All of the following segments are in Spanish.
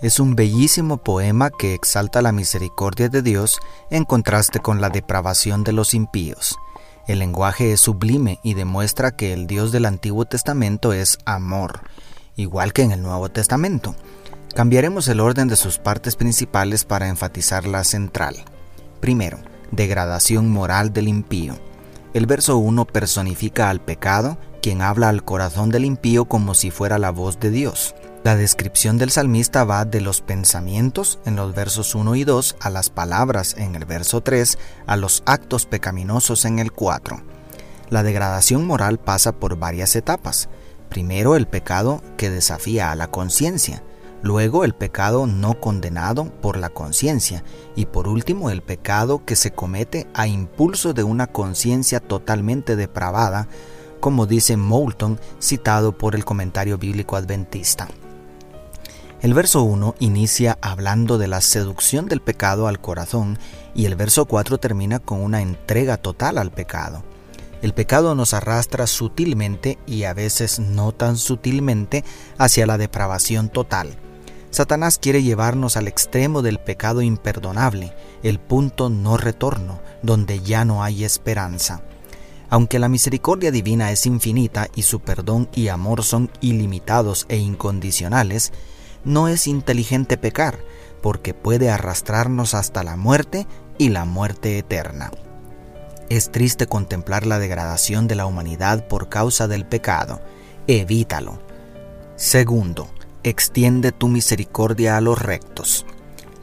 es un bellísimo poema que exalta la misericordia de Dios en contraste con la depravación de los impíos. El lenguaje es sublime y demuestra que el Dios del Antiguo Testamento es amor, igual que en el Nuevo Testamento. Cambiaremos el orden de sus partes principales para enfatizar la central. Primero, degradación moral del impío. El verso 1 personifica al pecado, quien habla al corazón del impío como si fuera la voz de Dios. La descripción del salmista va de los pensamientos en los versos 1 y 2 a las palabras en el verso 3 a los actos pecaminosos en el 4. La degradación moral pasa por varias etapas. Primero el pecado que desafía a la conciencia, luego el pecado no condenado por la conciencia y por último el pecado que se comete a impulso de una conciencia totalmente depravada, como dice Moulton citado por el comentario bíblico adventista. El verso 1 inicia hablando de la seducción del pecado al corazón y el verso 4 termina con una entrega total al pecado. El pecado nos arrastra sutilmente y a veces no tan sutilmente hacia la depravación total. Satanás quiere llevarnos al extremo del pecado imperdonable, el punto no retorno, donde ya no hay esperanza. Aunque la misericordia divina es infinita y su perdón y amor son ilimitados e incondicionales, no es inteligente pecar, porque puede arrastrarnos hasta la muerte y la muerte eterna. Es triste contemplar la degradación de la humanidad por causa del pecado. Evítalo. Segundo, extiende tu misericordia a los rectos.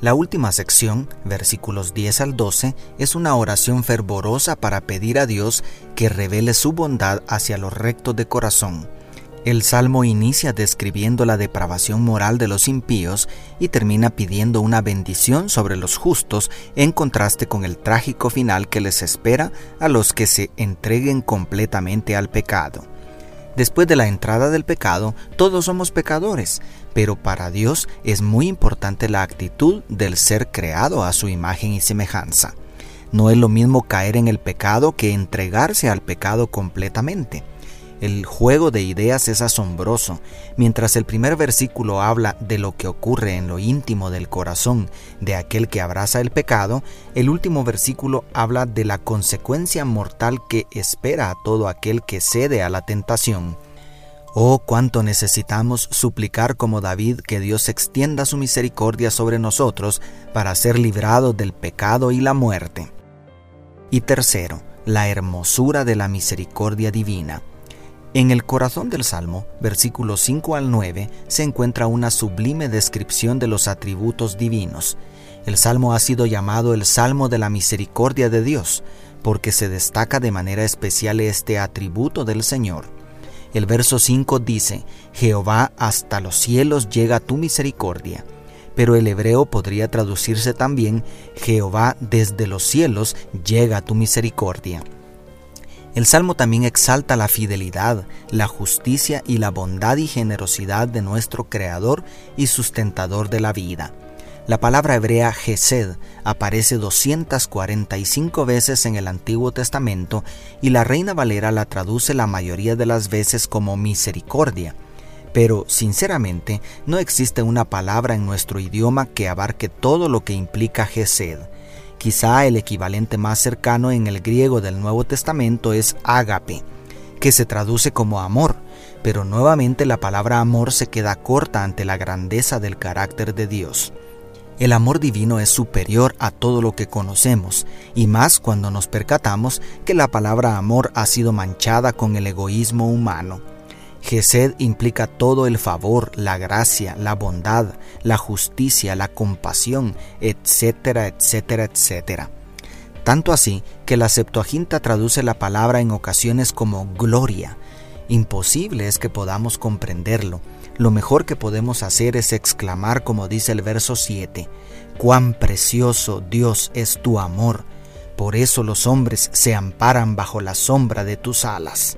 La última sección, versículos 10 al 12, es una oración fervorosa para pedir a Dios que revele su bondad hacia los rectos de corazón el salmo inicia describiendo la depravación moral de los impíos y termina pidiendo una bendición sobre los justos en contraste con el trágico final que les espera a los que se entreguen completamente al pecado. Después de la entrada del pecado, todos somos pecadores, pero para Dios es muy importante la actitud del ser creado a su imagen y semejanza. No es lo mismo caer en el pecado que entregarse al pecado completamente. El juego de ideas es asombroso. Mientras el primer versículo habla de lo que ocurre en lo íntimo del corazón de aquel que abraza el pecado, el último versículo habla de la consecuencia mortal que espera a todo aquel que cede a la tentación. Oh, cuánto necesitamos suplicar como David que Dios extienda su misericordia sobre nosotros para ser librados del pecado y la muerte. Y tercero, la hermosura de la misericordia divina. En el corazón del Salmo, versículos 5 al 9, se encuentra una sublime descripción de los atributos divinos. El Salmo ha sido llamado el Salmo de la Misericordia de Dios, porque se destaca de manera especial este atributo del Señor. El verso 5 dice, Jehová hasta los cielos llega tu misericordia. Pero el hebreo podría traducirse también, Jehová desde los cielos llega tu misericordia. El Salmo también exalta la fidelidad, la justicia y la bondad y generosidad de nuestro Creador y sustentador de la vida. La palabra hebrea Gesed aparece 245 veces en el Antiguo Testamento y la Reina Valera la traduce la mayoría de las veces como misericordia. Pero, sinceramente, no existe una palabra en nuestro idioma que abarque todo lo que implica Gesed. Quizá el equivalente más cercano en el griego del Nuevo Testamento es ágape, que se traduce como amor, pero nuevamente la palabra amor se queda corta ante la grandeza del carácter de Dios. El amor divino es superior a todo lo que conocemos, y más cuando nos percatamos que la palabra amor ha sido manchada con el egoísmo humano. Gesed implica todo el favor, la gracia, la bondad, la justicia, la compasión, etcétera, etcétera, etcétera. Tanto así que la Septuaginta traduce la palabra en ocasiones como gloria. Imposible es que podamos comprenderlo. Lo mejor que podemos hacer es exclamar como dice el verso 7, cuán precioso Dios es tu amor. Por eso los hombres se amparan bajo la sombra de tus alas.